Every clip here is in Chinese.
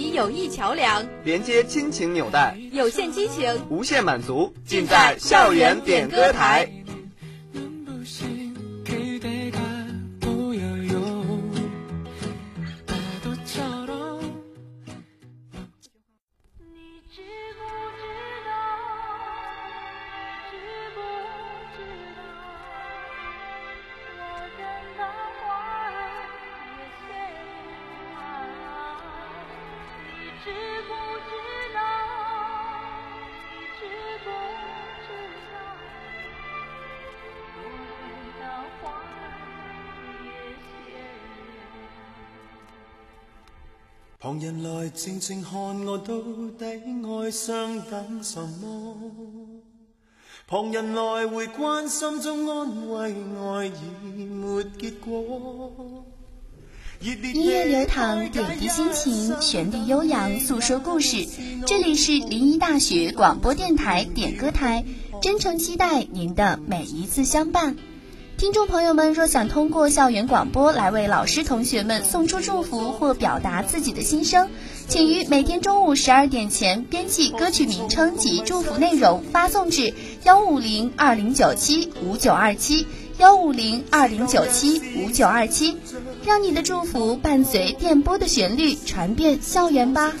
友谊桥梁，连接亲情纽带，有限激情，无限满足，尽在校园点歌台。旁人来静静看我，到底爱上等什么？旁人来回关心中安慰，爱已没结果。音乐流淌，点滴心情，旋律悠扬，诉说故事。这里是临沂大学广播电台点歌台，真诚期待您的每一次相伴。听众朋友们，若想通过校园广播来为老师、同学们送出祝福或表达自己的心声，请于每天中午十二点前编辑歌曲名称及祝福内容发送至幺五零二零九七五九二七幺五零二零九七五九二七，让你的祝福伴随电波的旋律传遍校园吧。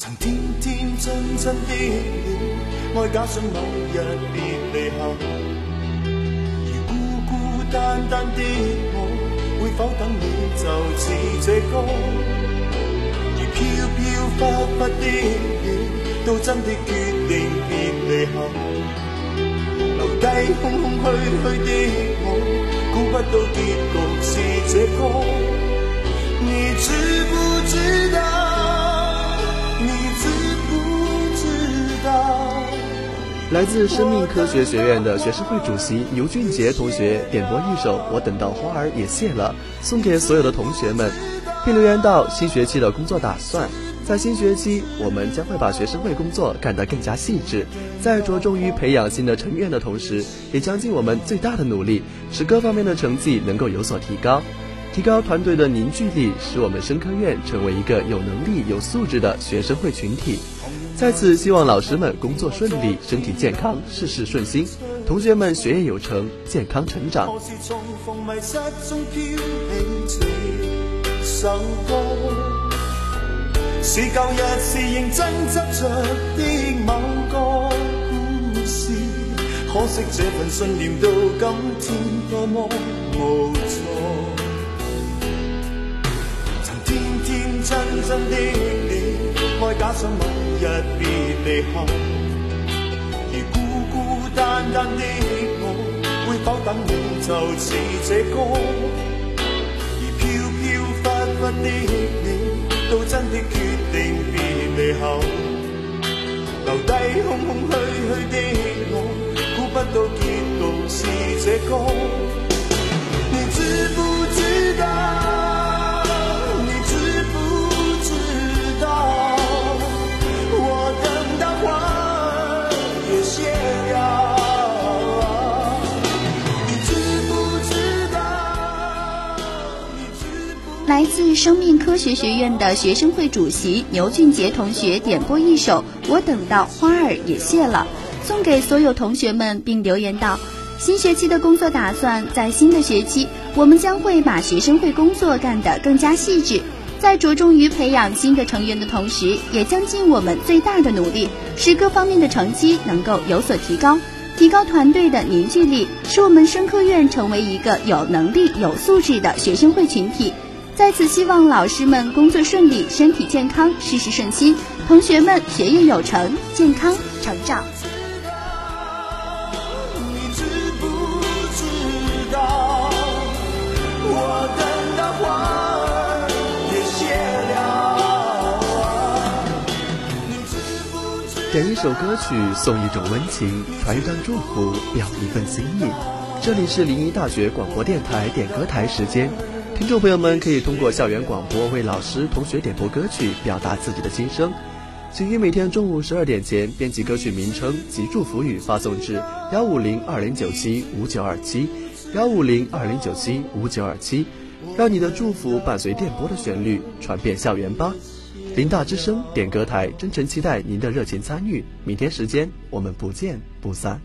曾天天真真的了，爱假想某日别离后，而孤孤单单的我，会否等你就似这歌？而飘飘忽忽的你，都真的决定别离后，留低空空虚虚的我，估不到结局是这歌，你知不知道？来自生命科学学院的学生会主席牛俊杰同学点播一首《我等到花儿也谢了》，送给所有的同学们，并留言到新学期的工作打算。在新学期，我们将会把学生会工作干得更加细致，在着重于培养新的成员的同时，也将尽我们最大的努力，使各方面的成绩能够有所提高，提高团队的凝聚力，使我们生科院成为一个有能力、有素质的学生会群体。在此，希望老师们工作顺利，身体健康，事事顺心；同学们学业有成，健康成长。是旧日是认真执着的某个故事，可惜这份信念到今天多么无助。真的你，爱假想某。日别离后，而孤孤单单的我，会否等你就似这歌？而飘飘忽忽的你，都真的决定别离后，留低空空虚虚的我，估不到结局是这歌。来自生命科学学院的学生会主席牛俊杰同学点播一首《我等到花儿也谢了》，送给所有同学们，并留言道：“新学期的工作打算，在新的学期，我们将会把学生会工作干得更加细致，在着重于培养新的成员的同时，也将尽我们最大的努力，使各方面的成绩能够有所提高，提高团队的凝聚力，使我们生科院成为一个有能力、有素质的学生会群体。”再次希望老师们工作顺利，身体健康，事事顺心，同学们学业有成，健康成长。点一首歌曲，送一种温情，传一段祝福，表一份心意。这里是临沂大学广播电台点歌台时间，听众朋友们可以通过校园广播为老师、同学点播歌曲，表达自己的心声。请于每天中午十二点前编辑歌曲名称及祝福语发送至幺五零二零九七五九二七幺五零二零九七五九二七，让你的祝福伴随电波的旋律传遍校园吧。林大之声点歌台真诚期待您的热情参与，明天时间我们不见不散。